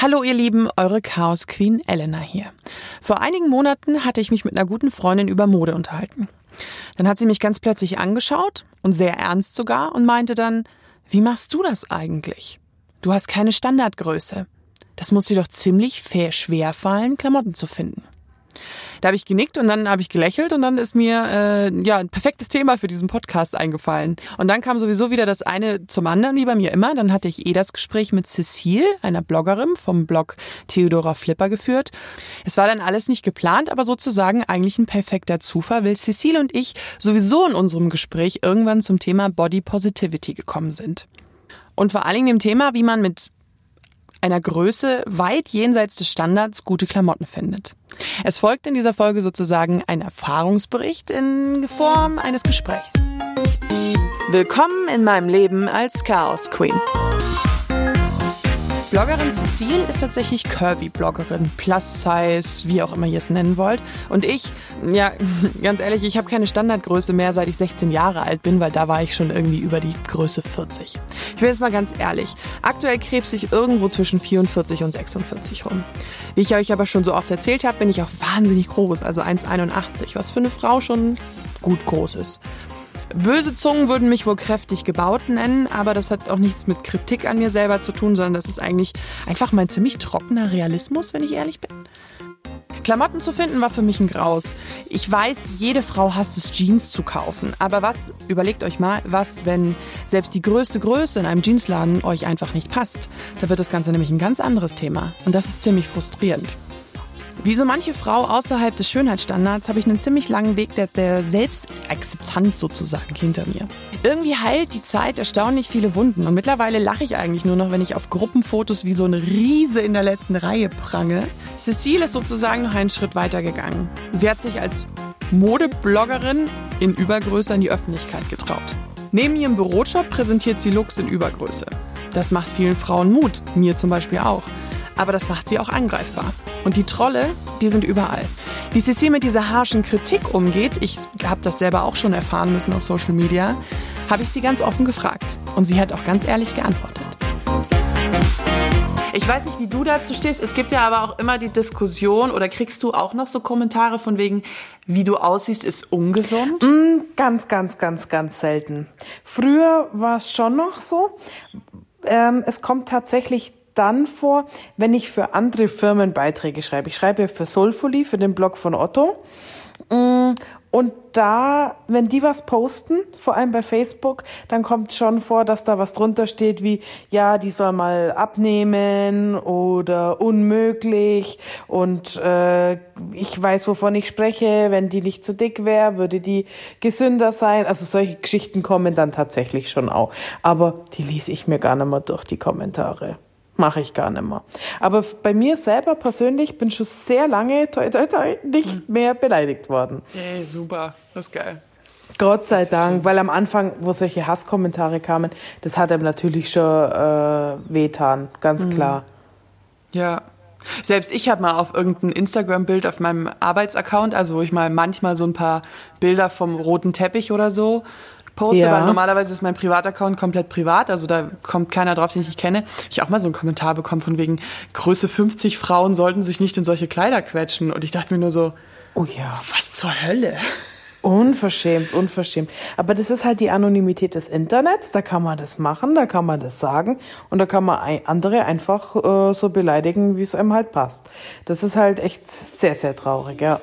Hallo ihr Lieben, eure Chaos Queen Elena hier. Vor einigen Monaten hatte ich mich mit einer guten Freundin über Mode unterhalten. Dann hat sie mich ganz plötzlich angeschaut und sehr ernst sogar und meinte dann, wie machst du das eigentlich? Du hast keine Standardgröße. Das muss dir doch ziemlich schwer fallen, Klamotten zu finden. Da habe ich genickt und dann habe ich gelächelt und dann ist mir äh, ja ein perfektes Thema für diesen Podcast eingefallen. Und dann kam sowieso wieder das eine zum anderen, wie bei mir immer. Dann hatte ich eh das Gespräch mit Cecile, einer Bloggerin vom Blog Theodora Flipper geführt. Es war dann alles nicht geplant, aber sozusagen eigentlich ein perfekter Zufall, weil Cecile und ich sowieso in unserem Gespräch irgendwann zum Thema Body Positivity gekommen sind. Und vor allen Dingen dem Thema, wie man mit einer Größe weit jenseits des Standards gute Klamotten findet. Es folgt in dieser Folge sozusagen ein Erfahrungsbericht in Form eines Gesprächs. Willkommen in meinem Leben als Chaos Queen. Bloggerin Cecile ist tatsächlich Curvy-Bloggerin, Plus-Size, wie auch immer ihr es nennen wollt. Und ich, ja, ganz ehrlich, ich habe keine Standardgröße mehr, seit ich 16 Jahre alt bin, weil da war ich schon irgendwie über die Größe 40. Ich bin jetzt mal ganz ehrlich, aktuell krebs ich irgendwo zwischen 44 und 46 rum. Wie ich euch aber schon so oft erzählt habe, bin ich auch wahnsinnig groß, also 1,81, was für eine Frau schon gut groß ist. Böse Zungen würden mich wohl kräftig gebaut nennen, aber das hat auch nichts mit Kritik an mir selber zu tun, sondern das ist eigentlich einfach mein ziemlich trockener Realismus, wenn ich ehrlich bin. Klamotten zu finden war für mich ein Graus. Ich weiß, jede Frau hasst es, Jeans zu kaufen. Aber was, überlegt euch mal, was, wenn selbst die größte Größe in einem Jeansladen euch einfach nicht passt? Da wird das Ganze nämlich ein ganz anderes Thema. Und das ist ziemlich frustrierend. Wie so manche Frau außerhalb des Schönheitsstandards habe ich einen ziemlich langen Weg der, der Selbstakzeptanz sozusagen hinter mir. Irgendwie heilt die Zeit erstaunlich viele Wunden und mittlerweile lache ich eigentlich nur noch, wenn ich auf Gruppenfotos wie so eine Riese in der letzten Reihe prange. Cecile ist sozusagen noch einen Schritt weiter gegangen. Sie hat sich als Modebloggerin in Übergröße an die Öffentlichkeit getraut. Neben ihrem Bürojob präsentiert sie Looks in Übergröße. Das macht vielen Frauen Mut, mir zum Beispiel auch. Aber das macht sie auch angreifbar. Und die Trolle, die sind überall. Wie Cecile mit dieser harschen Kritik umgeht, ich habe das selber auch schon erfahren müssen auf Social Media, habe ich sie ganz offen gefragt. Und sie hat auch ganz ehrlich geantwortet. Ich weiß nicht, wie du dazu stehst. Es gibt ja aber auch immer die Diskussion oder kriegst du auch noch so Kommentare von wegen, wie du aussiehst, ist ungesund? Mm, ganz, ganz, ganz, ganz selten. Früher war es schon noch so. Ähm, es kommt tatsächlich dann vor, wenn ich für andere Firmen Beiträge schreibe. Ich schreibe für Soulfully, für den Blog von Otto. Mm, und da, wenn die was posten, vor allem bei Facebook, dann kommt schon vor, dass da was drunter steht wie, ja, die soll mal abnehmen oder unmöglich und äh, ich weiß, wovon ich spreche, wenn die nicht zu dick wäre, würde die gesünder sein. Also solche Geschichten kommen dann tatsächlich schon auch. Aber die lese ich mir gar nicht mehr durch, die Kommentare mache ich gar nicht mehr. Aber bei mir selber persönlich bin schon sehr lange toi, toi, toi, nicht hm. mehr beleidigt worden. Ey, super, das ist geil. Gott sei Dank, weil am Anfang, wo solche Hasskommentare kamen, das hat einem natürlich schon äh, wehtan, ganz mhm. klar. Ja. Selbst ich habe mal auf irgendein Instagram-Bild auf meinem Arbeitsaccount, also wo ich mal manchmal so ein paar Bilder vom roten Teppich oder so poste, ja. weil normalerweise ist mein Privataccount komplett privat, also da kommt keiner drauf, den ich nicht kenne. Ich auch mal so einen Kommentar bekommen von wegen Größe 50 Frauen sollten sich nicht in solche Kleider quetschen und ich dachte mir nur so, oh ja, was zur Hölle? Unverschämt, unverschämt. Aber das ist halt die Anonymität des Internets. Da kann man das machen, da kann man das sagen und da kann man andere einfach äh, so beleidigen, wie es einem halt passt. Das ist halt echt sehr, sehr traurig, ja.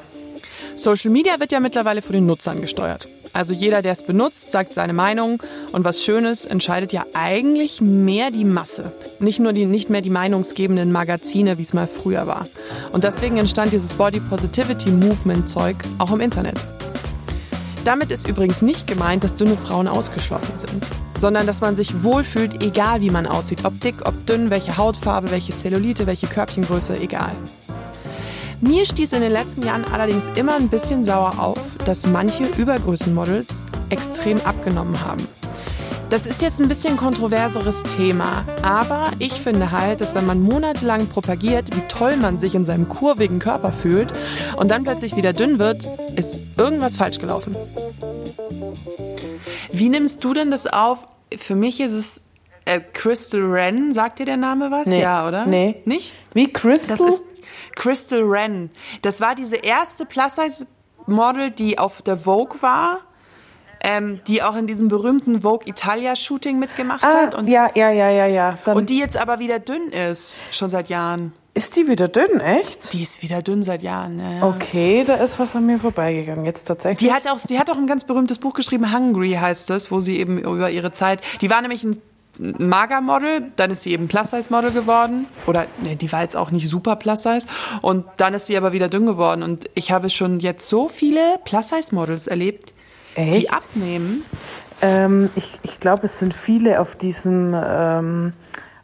Social Media wird ja mittlerweile von den Nutzern gesteuert. Also jeder, der es benutzt, sagt seine Meinung und was Schönes entscheidet ja eigentlich mehr die Masse. Nicht nur die, nicht mehr die meinungsgebenden Magazine, wie es mal früher war. Und deswegen entstand dieses Body Positivity Movement Zeug auch im Internet. Damit ist übrigens nicht gemeint, dass dünne Frauen ausgeschlossen sind, sondern dass man sich wohlfühlt, egal wie man aussieht, ob dick, ob dünn, welche Hautfarbe, welche Zellulite, welche Körbchengröße, egal. Mir stieß in den letzten Jahren allerdings immer ein bisschen sauer auf, dass manche Übergrößenmodels extrem abgenommen haben. Das ist jetzt ein bisschen kontroverseres Thema, aber ich finde halt, dass wenn man monatelang propagiert, wie toll man sich in seinem kurvigen Körper fühlt und dann plötzlich wieder dünn wird, ist irgendwas falsch gelaufen. Wie nimmst du denn das auf? Für mich ist es äh, Crystal Wren, sagt dir der Name was? Nee. Ja, oder? Nee. Nicht? Wie Crystal? Das ist Crystal Wren. Das war diese erste Plus-Size-Model, die auf der Vogue war, ähm, die auch in diesem berühmten Vogue Italia-Shooting mitgemacht ah, hat. Und, ja, ja, ja, ja, ja. Dann und die jetzt aber wieder dünn ist, schon seit Jahren. ist die wieder dünn, echt? Die ist wieder dünn seit Jahren. Ja, ja. Okay, da ist was an mir vorbeigegangen jetzt tatsächlich. Die hat auch, die hat auch ein ganz berühmtes Buch geschrieben, Hungry heißt es, wo sie eben über ihre Zeit, die war nämlich ein Magermodel, dann ist sie eben Plus-Size-Model geworden. Oder ne, die war jetzt auch nicht super Plus-Size. Und dann ist sie aber wieder dünn geworden. Und ich habe schon jetzt so viele Plus-Size-Models erlebt, die Echt? abnehmen. Ähm, ich ich glaube, es sind viele auf diesem, ähm,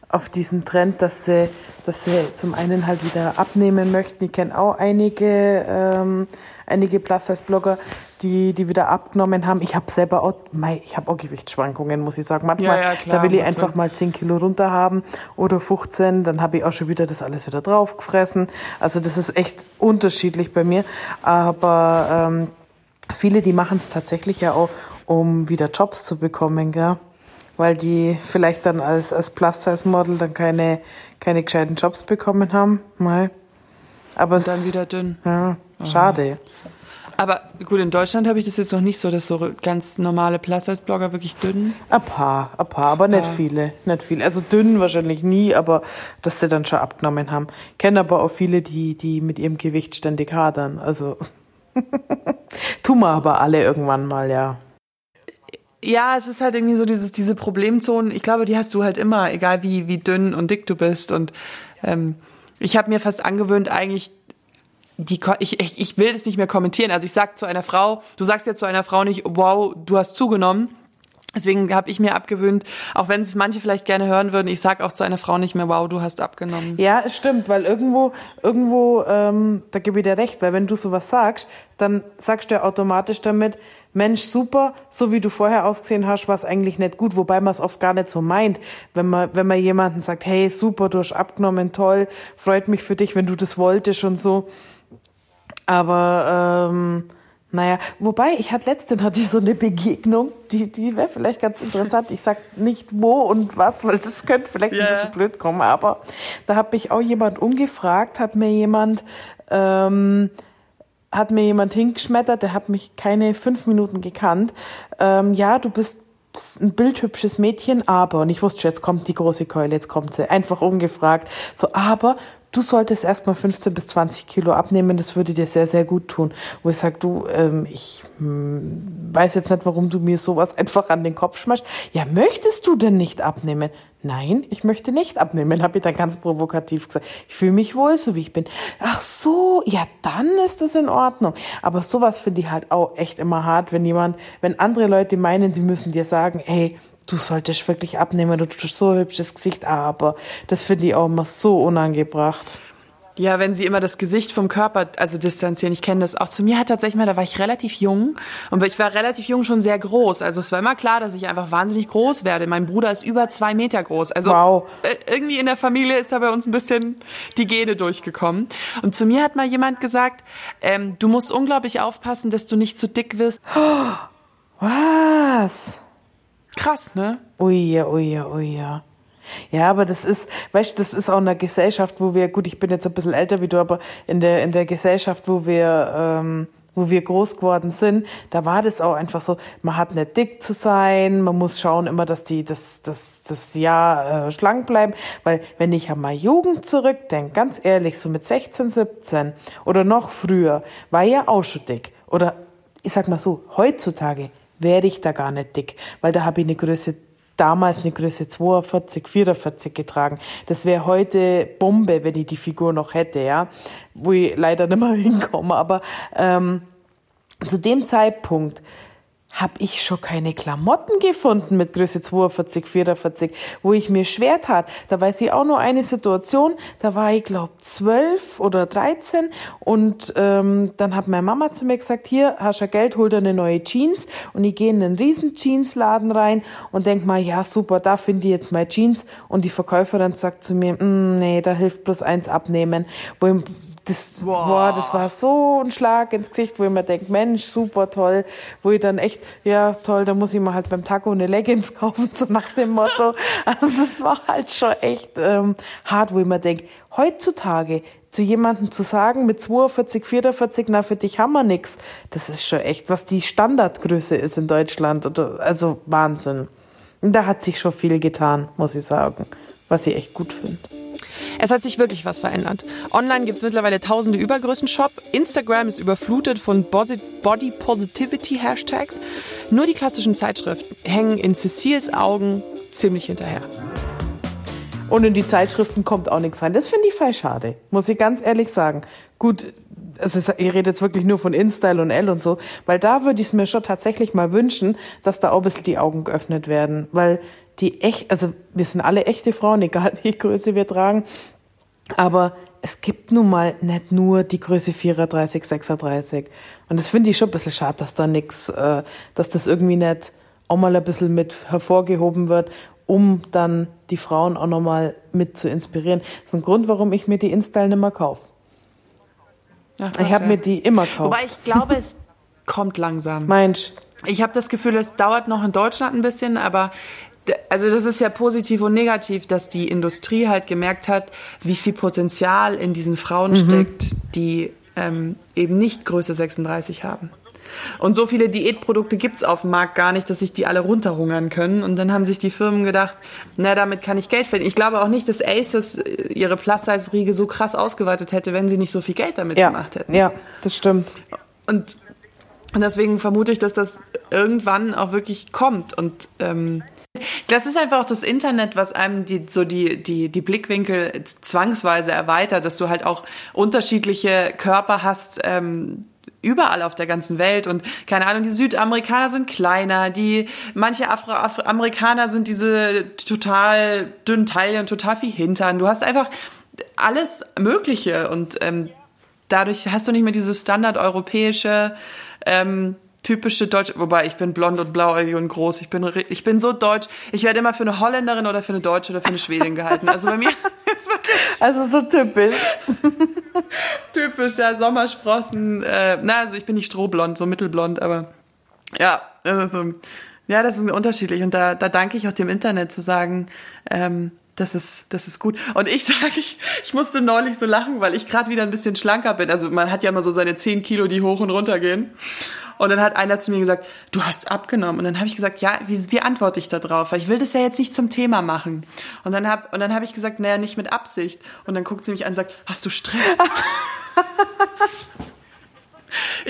auf diesem Trend, dass sie, dass sie zum einen halt wieder abnehmen möchten. Ich kenne auch einige, ähm, einige Plus-Size-Blogger, die, die wieder abgenommen haben. Ich habe selber auch, mei, ich habe auch Gewichtsschwankungen, muss ich sagen. Manchmal, Ja, ja, klar, da will ich einfach mal 10 Kilo runter haben oder 15, dann habe ich auch schon wieder das alles wieder draufgefressen. Also das ist echt unterschiedlich bei mir. Aber ähm, viele, die machen es tatsächlich ja auch, um wieder Jobs zu bekommen, gell? Weil die vielleicht dann als, als Plus-Size-Model dann keine, keine gescheiten Jobs bekommen haben. Mal. Aber Und dann es- wieder dünn. Ja, schade. Aber gut, in Deutschland habe ich das jetzt noch nicht so, dass so ganz normale Plus-Size-Blogger wirklich dünn. Ein paar, ein paar, aber nicht viele, nicht viele. Also dünn wahrscheinlich nie, aber dass sie dann schon abgenommen haben. Kenne aber auch viele, die, die mit ihrem Gewicht ständig hadern. Also tun wir aber alle irgendwann mal, ja. Ja, es ist halt irgendwie so dieses, diese Problemzonen. Ich glaube, die hast du halt immer, egal wie, wie dünn und dick du bist. Und ähm, ich habe mir fast angewöhnt, eigentlich die, ich, ich, ich will das nicht mehr kommentieren. Also ich sag zu einer Frau, du sagst ja zu einer Frau nicht, wow, du hast zugenommen. Deswegen habe ich mir abgewöhnt, auch wenn es manche vielleicht gerne hören würden, ich sag auch zu einer Frau nicht mehr, wow, du hast abgenommen. Ja, stimmt, weil irgendwo, irgendwo, ähm, da gebe ich dir recht, weil wenn du sowas sagst, dann sagst du ja automatisch damit, Mensch, super, so wie du vorher ausgesehen hast, war es eigentlich nicht gut, wobei man es oft gar nicht so meint. Wenn man, wenn man jemanden sagt, hey, super, du hast abgenommen, toll, freut mich für dich, wenn du das wolltest und so. Aber ähm, naja, wobei ich hatte letztens hatte ich so eine Begegnung, die die wäre vielleicht ganz interessant. Ich sag nicht wo und was, weil das könnte vielleicht Ja. ein bisschen blöd kommen. Aber da hat mich auch jemand umgefragt, hat mir jemand ähm, hat mir jemand hingeschmettert, der hat mich keine fünf Minuten gekannt. Ähm, ja, du bist ein bildhübsches Mädchen, aber, und ich wusste schon, jetzt kommt die große Keule, jetzt kommt sie, einfach ungefragt, so, aber du solltest erstmal 15 bis 20 Kilo abnehmen, das würde dir sehr, sehr gut tun. Wo ich sag, du, ähm, ich hm, weiß jetzt nicht, warum du mir sowas einfach an den Kopf schmeißt. Ja, möchtest du denn nicht abnehmen? Nein, ich möchte nicht abnehmen, habe ich dann ganz provokativ gesagt. Ich fühle mich wohl, so wie ich bin. Ach so, ja, dann ist das in Ordnung. Aber sowas finde ich halt auch echt immer hart, wenn jemand, wenn andere Leute meinen, sie müssen dir sagen, hey, du solltest wirklich abnehmen, du hast so ein hübsches Gesicht, aber das finde ich auch immer so unangebracht. Ja, wenn sie immer das Gesicht vom Körper, also distanzieren, ich kenne das auch. Zu mir hat tatsächlich mal, da war ich relativ jung und ich war relativ jung schon sehr groß. Also es war immer klar, dass ich einfach wahnsinnig groß werde. Mein Bruder ist über zwei Meter groß. Also Wow. äh, irgendwie in der Familie ist da bei uns ein bisschen die Gene durchgekommen. Und zu mir hat mal jemand gesagt, ähm, du musst unglaublich aufpassen, dass du nicht zu dick wirst. Was? Krass, ne? Ui, ja, ui, ja, ui, ja. Ja, aber das ist, weißt du, das ist auch in einer Gesellschaft, wo wir, gut, ich bin jetzt ein bisschen älter wie du, aber in der, in der Gesellschaft, wo wir, ähm, wo wir groß geworden sind, da war das auch einfach so, man hat nicht dick zu sein, man muss schauen immer, dass die, das, das, das Jahr äh, schlank bleiben, weil wenn ich an meine Jugend zurückdenke, ganz ehrlich, so mit 16, 17 oder noch früher, war ja auch schon dick. Oder ich sag mal so, heutzutage wäre ich da gar nicht dick, weil da habe ich eine Größe damals eine Größe 42, 44 getragen. Das wäre heute Bombe, wenn ich die Figur noch hätte, ja. Wo ich leider nicht mehr hinkomme. Aber ähm, zu dem Zeitpunkt habe ich schon keine Klamotten gefunden mit Größe 42, 44, wo ich mir schwer tat. Da weiß ich auch nur eine Situation, da war ich glaube 12 oder 13 und ähm, dann hat meine Mama zu mir gesagt, hier, hast du Geld, hol dir eine neue Jeans und ich gehe in einen riesen Jeansladen rein und denk mal, ja super, da finde ich jetzt meine Jeans. Und die Verkäuferin sagt zu mir, "Mm, nee, da hilft bloß eins abnehmen, wo ich das, boah. boah. das war so ein Schlag ins Gesicht, wo ich mir denke, Mensch, super toll, wo ich dann echt, ja toll, da muss ich mir halt beim Taco eine Leggings kaufen, so nach dem Motto. Also das war halt schon echt ähm, hart, wo ich mir denke, heutzutage zu jemandem zu sagen mit 42, 44, na für dich haben wir nix, das ist schon echt, was die Standardgröße ist in Deutschland. Oder, also Wahnsinn. Und da hat sich schon viel getan, muss ich sagen, was ich echt gut finde. Es hat sich wirklich was verändert. Online gibt es mittlerweile tausende Übergrößen-Shop. Instagram ist überflutet von Body Positivity Hashtags. Nur die klassischen Zeitschriften hängen in Cecils Augen ziemlich hinterher. Und in die Zeitschriften kommt auch nichts rein. Das finde ich voll schade, muss ich ganz ehrlich sagen. Gut, also ich rede jetzt wirklich nur von InStyle und L und so, weil da würde ich es mir schon tatsächlich mal wünschen, dass da auch ein bisschen die Augen geöffnet werden, weil die echt, also wir sind alle echte Frauen, egal welche Größe wir tragen, aber es gibt nun mal nicht nur die Größe 34, 36. Und das finde ich schon ein bisschen schade, dass da nichts, äh, dass das irgendwie nicht auch mal ein bisschen mit hervorgehoben wird um dann die Frauen auch nochmal mit zu inspirieren. Das ist ein Grund, warum ich mir die Install nicht mehr kaufe. Ich habe ja. mir die immer gekauft. Wobei ich glaube, es kommt langsam. Mensch. Ich habe das Gefühl, es dauert noch in Deutschland ein bisschen, aber also das ist ja positiv und negativ, dass die Industrie halt gemerkt hat, wie viel Potenzial in diesen Frauen mhm. steckt, die ähm, eben nicht Größe 36 haben. Und so viele Diätprodukte gibt's auf dem Markt gar nicht, dass sich die alle runterhungern können. Und dann haben sich die Firmen gedacht, na, damit kann ich Geld verdienen. Ich glaube auch nicht, dass Aces äh, ihre Plus-Size-Riege so krass ausgeweitet hätte, wenn sie nicht so viel Geld damit ja. gemacht hätten. Ja, das stimmt. Und, und deswegen vermute ich, dass das irgendwann auch wirklich kommt. Und ähm, das ist einfach auch das Internet, was einem die, so die, die, die Blickwinkel zwangsweise erweitert, dass du halt auch unterschiedliche Körper hast, ähm, überall auf der ganzen Welt und keine Ahnung, die Südamerikaner sind kleiner, die manche Afro Afroamerikaner sind diese total dünnen Taillen, total viel Hintern. Du hast einfach alles Mögliche und ähm, dadurch hast du nicht mehr dieses standardeuropäische ähm, typische deutsche, wobei ich bin blond und blauäugig und groß. Ich bin, ich bin so deutsch. Ich werde immer für eine Holländerin oder für eine Deutsche oder für eine Schwedin gehalten. Also bei mir ist wirklich Also so typisch. typisch, ja, Sommersprossen. Äh, na, also ich bin nicht strohblond, so mittelblond, aber ja, also ja, das ist unterschiedlich. Und da, da danke ich auch dem Internet zu sagen, ähm, das ist, das ist gut. Und ich sage, ich, ich musste neulich so lachen, weil ich gerade wieder ein bisschen schlanker bin. Also man hat ja immer so seine 10 Kilo, die hoch und runter gehen. Und dann hat einer zu mir gesagt, du hast abgenommen. Und dann habe ich gesagt, ja, wie, wie antworte ich da drauf? Weil ich will das ja jetzt nicht zum Thema machen. Und dann habe und dann habe ich gesagt, naja, nicht mit Absicht. Und dann guckt sie mich an und sagt, hast du Stress?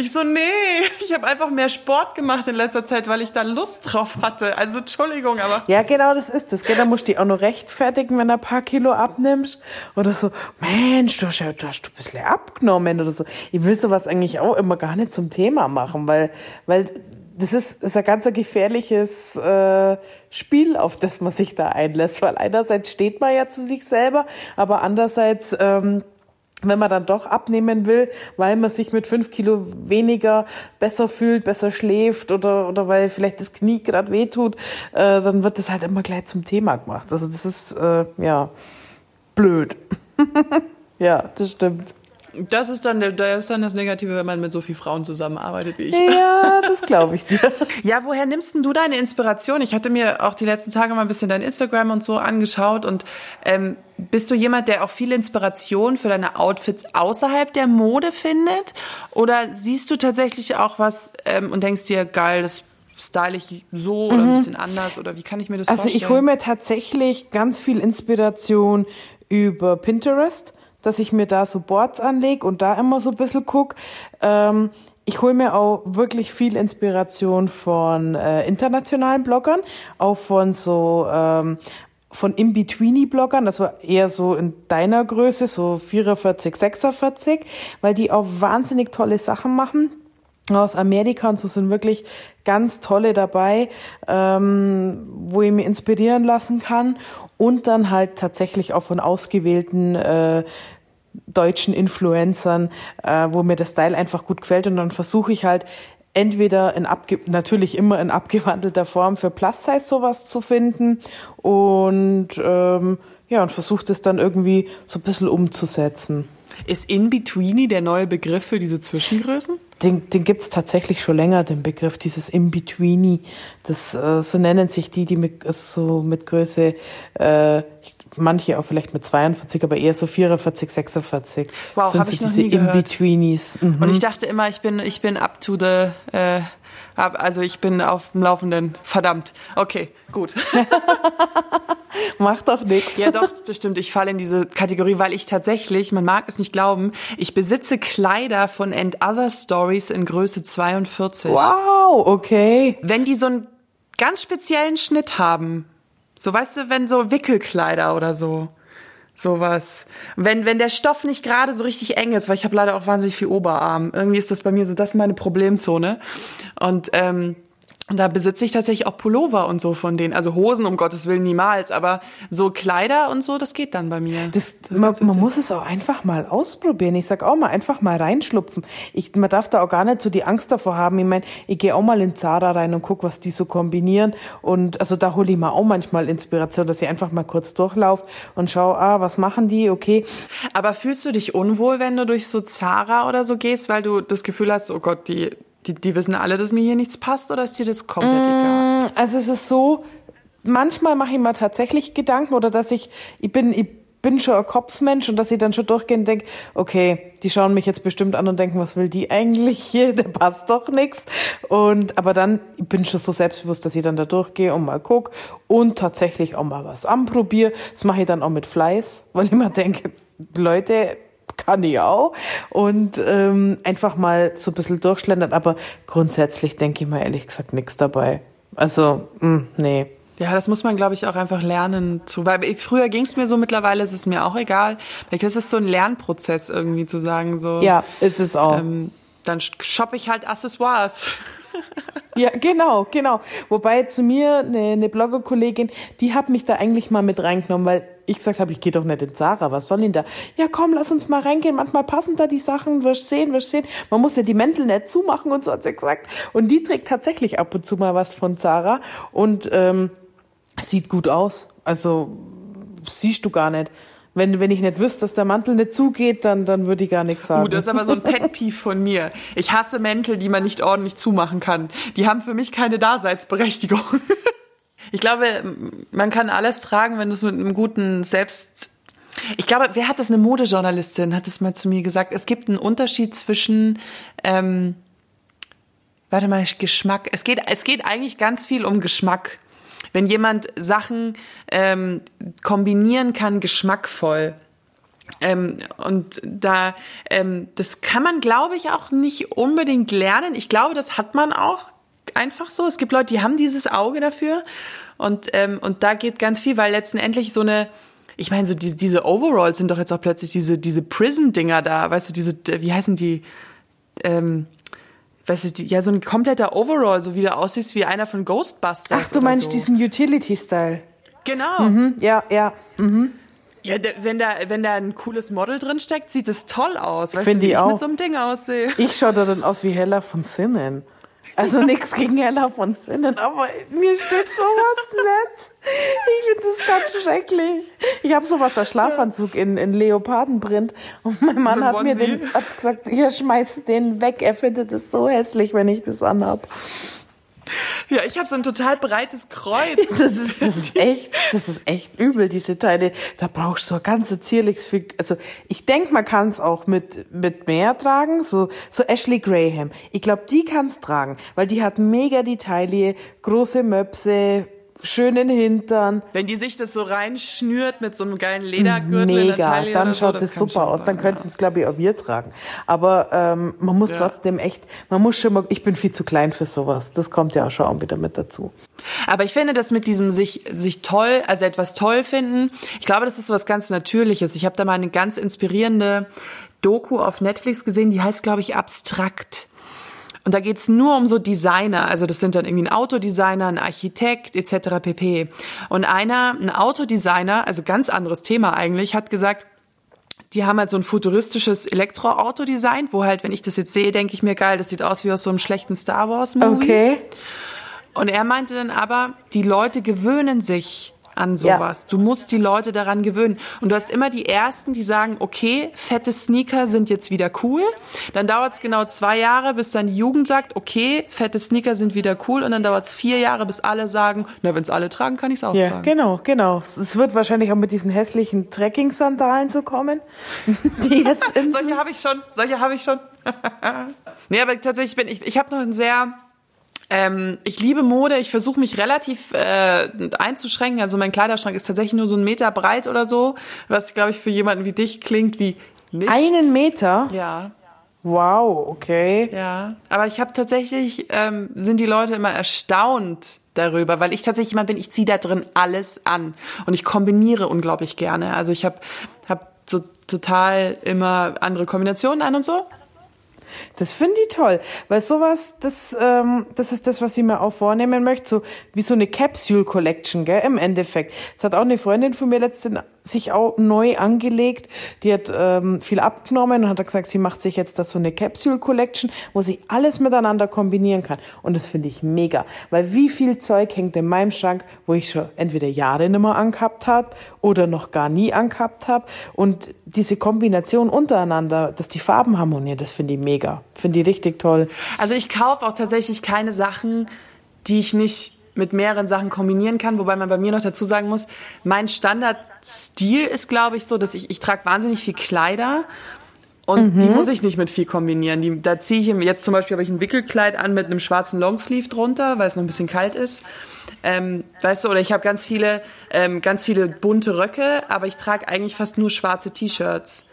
Ich so, nee, ich habe einfach mehr Sport gemacht in letzter Zeit, weil ich da Lust drauf hatte. Also Entschuldigung, aber. Ja, genau, das ist das. Gell? Da musst du dich auch noch rechtfertigen, wenn du ein paar Kilo abnimmst. Oder so, Mensch, du hast, ja, du hast ein bisschen abgenommen oder so. Ich will sowas eigentlich auch immer gar nicht zum Thema machen, weil, weil das ist, ist ein ganz gefährliches äh, Spiel, auf das man sich da einlässt. Weil einerseits steht man ja zu sich selber, aber andererseits ähm, wenn man dann doch abnehmen will, weil man sich mit fünf Kilo weniger besser fühlt, besser schläft oder, oder weil vielleicht das Knie gerade wehtut, äh, dann wird das halt immer gleich zum Thema gemacht. Also das ist, äh, ja, blöd. ja, das stimmt. Das ist, dann, das ist dann das Negative, wenn man mit so vielen Frauen zusammenarbeitet wie ich. Ja, das glaube ich dir. ja, woher nimmst denn du deine Inspiration? Ich hatte mir auch die letzten Tage mal ein bisschen dein Instagram und so angeschaut und ähm, bist du jemand, der auch viel Inspiration für deine Outfits außerhalb der Mode findet? Oder siehst du tatsächlich auch was ähm, und denkst dir, geil, das style ich so oder mhm. ein bisschen anders oder wie kann ich mir das also vorstellen? Also ich hole mir tatsächlich ganz viel Inspiration über Pinterest dass ich mir da so Boards anlege und da immer so ein bisschen guck. Ähm, ich hole mir auch wirklich viel Inspiration von äh, internationalen Bloggern, auch von so ähm, von In-Betweeny-Bloggern, war eher so in deiner Größe, so 44, 46, weil die auch wahnsinnig tolle Sachen machen. Aus Amerika und so sind wirklich ganz tolle dabei, ähm, wo ich mir inspirieren lassen kann. Und dann halt tatsächlich auch von ausgewählten äh, deutschen Influencern, äh, wo mir der Style einfach gut gefällt. Und dann versuche ich halt entweder in abge natürlich immer in abgewandelter Form für Plus Size sowas zu finden und ähm, ja und versuche das dann irgendwie so ein bisschen umzusetzen. Ist In-Betweeny der neue Begriff für diese Zwischengrößen? Den, den gibt's tatsächlich schon länger, den Begriff, dieses In-Betweeny. Das, äh, so nennen sich die, die mit, also so mit Größe, äh, manche auch vielleicht mit 42, aber eher so 44, 46. Wow, sind hab so ich noch diese nie gehört. In-Betweenies. Mhm. Und ich dachte immer, ich bin, ich bin up to the, äh, up- also ich bin auf dem Laufenden. Verdammt. Okay, gut. Macht doch nichts. Ja, doch, das stimmt. Ich falle in diese Kategorie, weil ich tatsächlich, man mag es nicht glauben, ich besitze Kleider von And Other Stories in Größe 42. Wow, okay. Wenn die so einen ganz speziellen Schnitt haben, so weißt du, wenn so Wickelkleider oder so, sowas. Wenn, wenn der Stoff nicht gerade so richtig eng ist, weil ich habe leider auch wahnsinnig viel Oberarm. Irgendwie ist das bei mir so, das ist meine Problemzone. Und ähm, und da besitze ich tatsächlich auch Pullover und so von denen. Also Hosen, um Gottes Willen, niemals. Aber so Kleider und so, das geht dann bei mir. Das, ist man, man muss es auch einfach mal ausprobieren. Ich sag auch mal, einfach mal reinschlupfen. Ich, man darf da auch gar nicht so die Angst davor haben. Ich meine, ich gehe auch mal in Zara rein und guck, was die so kombinieren. Und also da hole ich mir auch manchmal Inspiration, dass ich einfach mal kurz durchlaufe und schaue, ah, was machen die? Okay. Aber fühlst du dich unwohl, wenn du durch so Zara oder so gehst, weil du das Gefühl hast, oh Gott, die, die, die wissen alle, dass mir hier nichts passt oder ist dir das komplett egal? Also es ist so, manchmal mache ich mir tatsächlich Gedanken oder dass ich, ich bin, ich bin schon ein Kopfmensch und dass ich dann schon durchgehend denke, okay, die schauen mich jetzt bestimmt an und denken, was will die eigentlich hier? Der passt doch nix. Und aber dann ich bin schon so selbstbewusst, dass ich dann da durchgehe und mal guck und tatsächlich auch mal was anprobiere. Das mache ich dann auch mit Fleiß, weil ich mir denke, Leute, kann ich auch. Und ähm, einfach mal so ein bisschen durchschlendern. Aber grundsätzlich denke ich mir ehrlich gesagt nichts dabei. Also, mh, nee. Ja, das muss man, glaube ich, auch einfach lernen zu. Weil früher ging es mir so, mittlerweile ist es mir auch egal. Das ist so ein Lernprozess irgendwie zu sagen, so. Ja, ist es auch. Ähm, dann shoppe ich halt Accessoires. Ja, genau, genau. Wobei zu mir eine, eine Bloggerkollegin, die hat mich da eigentlich mal mit reingenommen, weil ich gesagt habe, ich gehe doch nicht in Zara, was soll denn da? Ja, komm, lass uns mal reingehen. Manchmal passen da die Sachen, wirst sehen, wirst sehen. Man muss ja die Mäntel nicht zumachen und so hat sie gesagt. Und die trägt tatsächlich ab und zu mal was von Zara und ähm, sieht gut aus. Also siehst du gar nicht. Wenn, wenn ich nicht wüsste, dass der Mantel nicht zugeht, dann, dann würde ich gar nichts sagen. Uh, das ist aber so ein Pet-Peeve von mir. Ich hasse Mäntel, die man nicht ordentlich zumachen kann. Die haben für mich keine Daseinsberechtigung. Ich glaube, man kann alles tragen, wenn du es mit einem guten Selbst... Ich glaube, wer hat das, eine Modejournalistin, hat es mal zu mir gesagt, es gibt einen Unterschied zwischen... Ähm, warte mal, Geschmack. Es geht, es geht eigentlich ganz viel um Geschmack. Wenn jemand Sachen ähm, kombinieren kann, geschmackvoll. Ähm, und da, ähm, das kann man, glaube ich, auch nicht unbedingt lernen. Ich glaube, das hat man auch einfach so. Es gibt Leute, die haben dieses Auge dafür. Und, ähm, und da geht ganz viel, weil letztendlich so eine, ich meine, so diese, diese Overalls sind doch jetzt auch plötzlich diese, diese Prison-Dinger da, weißt du, diese, wie heißen die, ähm, weißt du, ja, so ein kompletter Overall, so wie du aussiehst wie einer von Ghostbusters. Ach, du meinst so. diesen Utility-Style? Genau. Hm, Ja, ja. Ja, da- wenn da, wenn da ein cooles Model drin steckt, sieht es toll aus. Weißt Find du, wie ich ich auch. mit so einem Ding aussehe? Ich schaue da dann aus wie Hella von Sinnen. Also nichts gegen Hella von Sinnen, aber mir steht sowas nicht. Ich finde das ganz schrecklich. Ich habe sowas als Schlafanzug in, in Leopardenprint und mein Mann So hat mir den hat gesagt, ihr schmeißt den weg. Er findet es so hässlich, wenn ich das anhab. Ja, ich habe so ein total breites Kreuz. Das ist, das ist echt, das ist echt übel, diese Teile. Da brauchst du so ganze zierliches, Fig- also ich denk, man kann es auch mit, mit mehr tragen, so, so Ashley Graham. Ich glaube, die kann's tragen, weil die hat mega die Taille, große Möpse, schönen Hintern. Wenn die sich das so reinschnürt mit so einem geilen Ledergürtel Mega, dann oder so, schaut das das super aus. Dann könnten es, glaube ich, auch wir tragen. Aber ähm, man muss Ja. trotzdem echt, man muss schon mal, ich bin viel zu klein für sowas. Das kommt ja auch schon auch wieder mit dazu. Aber ich finde das mit diesem sich, sich toll, also etwas toll finden, ich glaube, das ist so was ganz Natürliches. Ich habe da mal eine ganz inspirierende Doku auf Netflix gesehen, die heißt, glaube ich, Abstrakt. Und da geht's nur um so Designer. Also das sind dann irgendwie ein Autodesigner, ein Architekt etc. pp. Und einer, ein Autodesigner, also ganz anderes Thema eigentlich, hat gesagt, die haben halt so ein futuristisches Elektroauto designt, wo halt, wenn ich das jetzt sehe, denke ich mir, geil, das sieht aus wie aus so einem schlechten Star Wars Movie. Okay. Und er meinte dann aber, die Leute gewöhnen sich an sowas. Ja. Du musst die Leute daran gewöhnen. Und du hast immer die Ersten, die sagen, okay, fette Sneaker sind jetzt wieder cool. Dann dauert es genau zwei Jahre, bis dann die Jugend sagt, okay, fette Sneaker sind wieder cool. Und dann dauert es vier Jahre, bis alle sagen, na, wenn es alle tragen, kann ich es auch ja, tragen. Genau, genau. Es wird wahrscheinlich auch mit diesen hässlichen Trekking-Sandalen so kommen. die jetzt solche habe ich schon, solche habe ich schon. nee, aber tatsächlich bin ich, ich habe noch ein sehr ähm, ich liebe Mode. Ich versuche mich relativ äh, einzuschränken. Also mein Kleiderschrank ist tatsächlich nur so ein Meter breit oder so, was glaube ich für jemanden wie dich klingt wie nichts. Einen Meter? Ja. Wow, okay. Ja, aber ich habe tatsächlich ähm, sind die Leute immer erstaunt darüber, weil ich tatsächlich jemand bin, ich ziehe da drin alles an und ich kombiniere unglaublich gerne. Also ich habe hab so total immer andere Kombinationen an und so. Das finde ich toll, weil sowas, das, ähm, das ist das, was ich mir auch vornehmen möchte, so wie so eine Capsule Collection, gell, im Endeffekt. Das hat auch eine Freundin von mir letztens sich auch neu angelegt. Die hat ähm, viel abgenommen und hat gesagt, sie macht sich jetzt da so eine Capsule Collection, wo sie alles miteinander kombinieren kann. Und das finde ich mega, weil wie viel Zeug hängt in meinem Schrank, wo ich schon entweder Jahre nicht mehr angehabt habe oder noch gar nie angehabt habe. Und diese Kombination untereinander, dass die Farben harmonieren, das finde ich mega. Finde ich richtig toll. Also ich kaufe auch tatsächlich keine Sachen, die ich nicht mit mehreren Sachen kombinieren kann, wobei man bei mir noch dazu sagen muss, mein Standardstil ist, glaube ich, so, dass ich, ich trage wahnsinnig viel Kleider und mhm. die muss ich nicht mit viel kombinieren. Die, da ziehe ich jetzt zum Beispiel habe ich ein Wickelkleid an mit einem schwarzen Longsleeve drunter, weil es noch ein bisschen kalt ist. Ähm, weißt du, oder ich habe ganz viele, ähm, ganz viele bunte Röcke, aber ich trage eigentlich fast nur schwarze T-Shirts.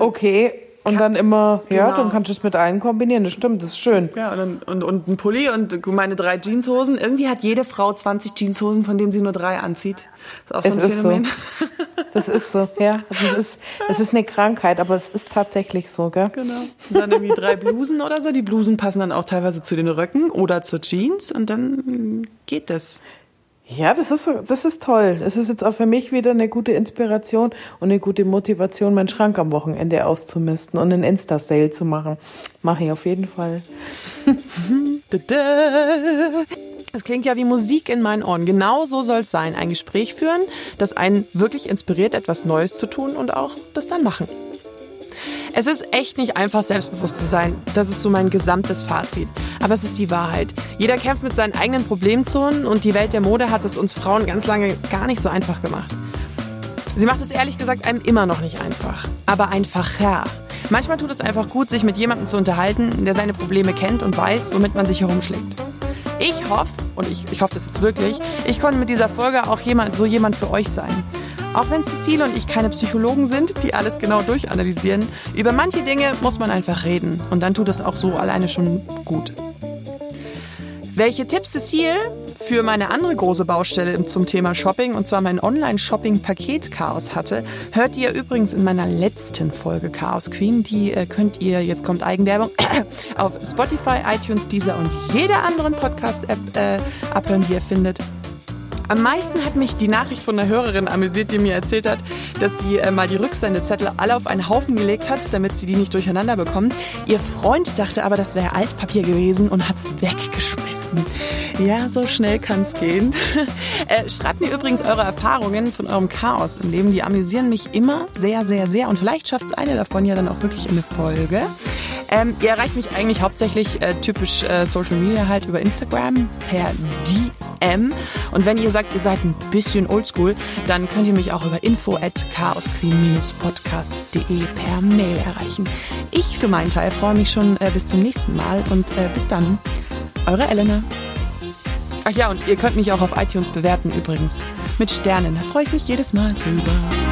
Okay, und dann immer, genau. ja, dann kannst du es mit allen kombinieren. Das stimmt, das ist schön. Ja, und, dann, und, und ein Pulli und meine drei Jeanshosen. Irgendwie hat jede Frau 20 Jeanshosen, von denen sie nur drei anzieht. Das ist auch so ein es Phänomen. So. Das ist so, ja. Also es ist, es ist eine Krankheit, aber es ist tatsächlich so, gell? Genau. Und dann irgendwie drei Blusen oder so. Die Blusen passen dann auch teilweise zu den Röcken oder zur Jeans und dann geht das. Ja, das ist, das ist toll. Das ist jetzt auch für mich wieder eine gute Inspiration und eine gute Motivation, meinen Schrank am Wochenende auszumisten und einen Insta-Sale zu machen. Mache ich auf jeden Fall. Es klingt ja wie Musik in meinen Ohren. Genau so soll es sein. Ein Gespräch führen, das einen wirklich inspiriert, etwas Neues zu tun und auch das dann machen. Es ist echt nicht einfach, selbstbewusst zu sein. Das ist so mein gesamtes Fazit. Aber es ist die Wahrheit. Jeder kämpft mit seinen eigenen Problemzonen und die Welt der Mode hat es uns Frauen ganz lange gar nicht so einfach gemacht. Sie macht es ehrlich gesagt einem immer noch nicht einfach. Aber einfacher. Manchmal tut es einfach gut, sich mit jemandem zu unterhalten, der seine Probleme kennt und weiß, womit man sich herumschlägt. Ich hoffe, und ich, ich hoffe das jetzt wirklich, ich konnte mit dieser Folge auch jemand, so jemand für euch sein. Auch wenn Cecile und ich keine Psychologen sind, die alles genau durchanalysieren, über manche Dinge muss man einfach reden. Und dann tut es auch so alleine schon gut. Welche Tipps Cecile für meine andere große Baustelle zum Thema Shopping, und zwar mein Online-Shopping-Paket-Chaos hatte, hört ihr übrigens in meiner letzten Folge Chaos Queen. Die äh, könnt ihr, jetzt kommt Eigenwerbung, auf Spotify, iTunes, Deezer und jeder anderen Podcast-App äh, abhören, die ihr findet. Am meisten hat mich die Nachricht von einer Hörerin amüsiert, die mir erzählt hat, dass sie äh, mal die Rücksendezettel alle auf einen Haufen gelegt hat, damit sie die nicht durcheinander bekommen. Ihr Freund dachte aber, das wäre Altpapier gewesen und hat es weggeschmissen. Ja, so schnell kann es gehen. äh, schreibt mir übrigens eure Erfahrungen von eurem Chaos im Leben. Die amüsieren mich immer sehr, sehr, sehr. Und vielleicht schafft es eine davon ja dann auch wirklich in eine Folge. Ähm, ihr erreicht mich eigentlich hauptsächlich äh, typisch äh, Social Media halt über Instagram per DM. Und wenn ihr sagt, ihr seid ein bisschen oldschool, dann könnt ihr mich auch über info at chaosqueen-podcast.de per Mail erreichen. Ich für meinen Teil freue mich schon äh, bis zum nächsten Mal und äh, bis dann. Eure Elena. Ach ja, und ihr könnt mich auch auf iTunes bewerten übrigens. Mit Sternen. Da freue ich mich jedes Mal drüber.